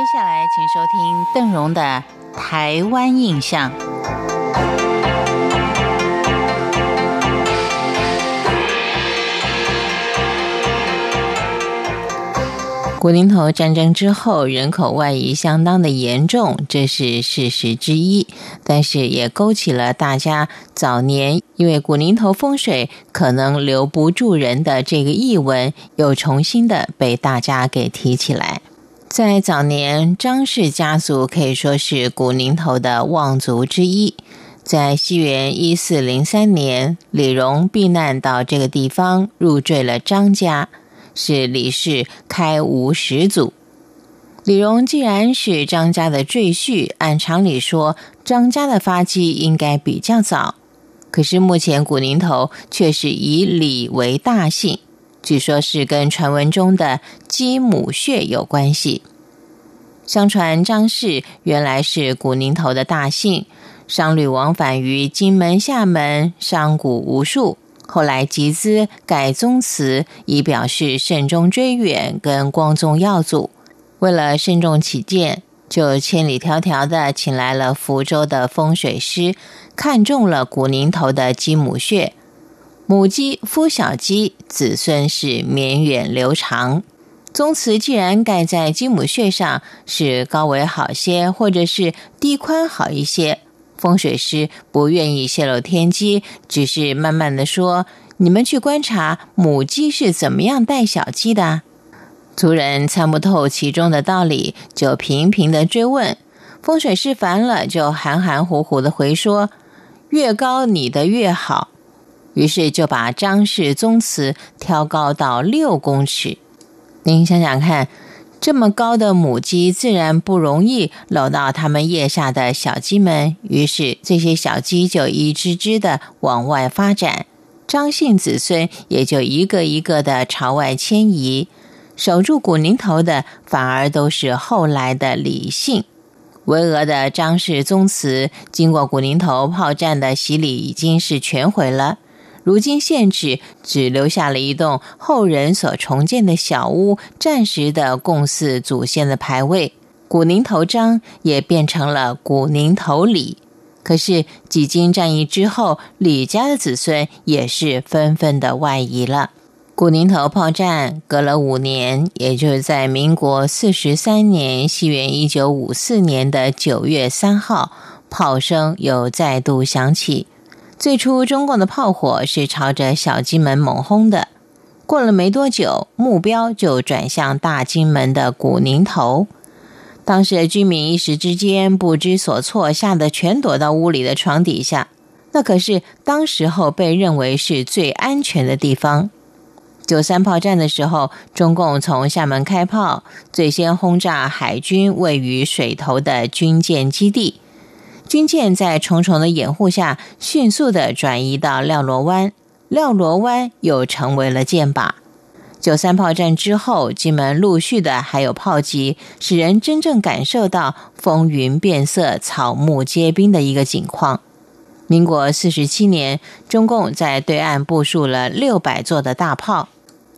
接下来，请收听邓荣的《台湾印象》。古宁头战争之后，人口外移相当的严重，这是事实之一。但是也勾起了大家早年因为古宁头风水可能留不住人的这个译文，又重新的被大家给提起来。在早年，张氏家族可以说是古宁头的望族之一。在西元一四零三年，李荣避难到这个地方，入赘了张家。是李氏开吴始祖，李荣既然是张家的赘婿，按常理说，张家的发迹应该比较早。可是目前古宁头却是以李为大姓，据说是跟传闻中的姬母穴有关系。相传张氏原来是古宁头的大姓，商旅往返于金门、厦门，商贾无数。后来集资改宗祠，以表示慎终追远跟光宗耀祖。为了慎重起见，就千里迢迢的请来了福州的风水师，看中了古宁头的鸡母穴。母鸡孵小鸡，子孙是绵远流长。宗祠既然盖在鸡母穴上，是高为好些，或者是低宽好一些。风水师不愿意泄露天机，只是慢慢的说：“你们去观察母鸡是怎么样带小鸡的。”族人参不透其中的道理，就频频的追问。风水师烦了，就含含糊糊的回说：“越高你的越好。”于是就把张氏宗祠挑高到六公尺。您想想看。这么高的母鸡自然不容易搂到它们腋下的小鸡们，于是这些小鸡就一只只的往外发展，张姓子孙也就一个一个的朝外迁移。守住古宁头的反而都是后来的李姓。巍峨的张氏宗祠，经过古宁头炮战的洗礼，已经是全毁了。如今现址只留下了一栋后人所重建的小屋，暂时的供祀祖先的牌位。古宁头张也变成了古宁头李。可是几经战役之后，李家的子孙也是纷纷的外移了。古宁头炮战隔了五年，也就是在民国四十三年（西元一九五四年）的九月三号，炮声又再度响起。最初，中共的炮火是朝着小金门猛轰的。过了没多久，目标就转向大金门的古宁头。当时的居民一时之间不知所措，吓得全躲到屋里的床底下。那可是当时候被认为是最安全的地方。九三炮战的时候，中共从厦门开炮，最先轰炸海军位于水头的军舰基地。军舰在重重的掩护下，迅速的转移到廖罗湾，廖罗湾又成为了箭靶。九三炮战之后，金门陆续的还有炮击，使人真正感受到风云变色、草木皆兵的一个景况。民国四十七年，中共在对岸部署了六百座的大炮，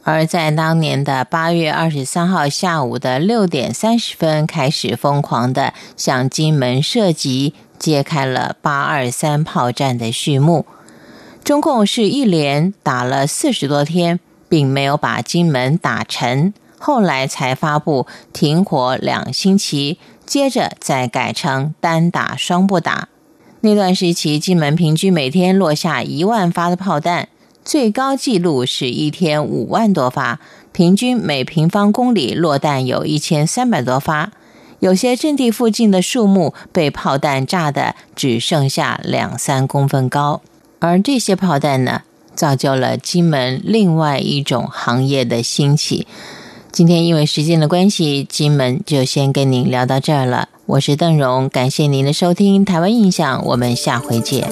而在当年的八月二十三号下午的六点三十分，开始疯狂的向金门射击。揭开了八二三炮战的序幕。中共是一连打了四十多天，并没有把金门打沉，后来才发布停火两星期，接着再改成单打双不打。那段时期，金门平均每天落下一万发的炮弹，最高纪录是一天五万多发，平均每平方公里落弹有一千三百多发。有些阵地附近的树木被炮弹炸的只剩下两三公分高，而这些炮弹呢，造就了金门另外一种行业的兴起。今天因为时间的关系，金门就先跟您聊到这儿了。我是邓荣，感谢您的收听《台湾印象》，我们下回见。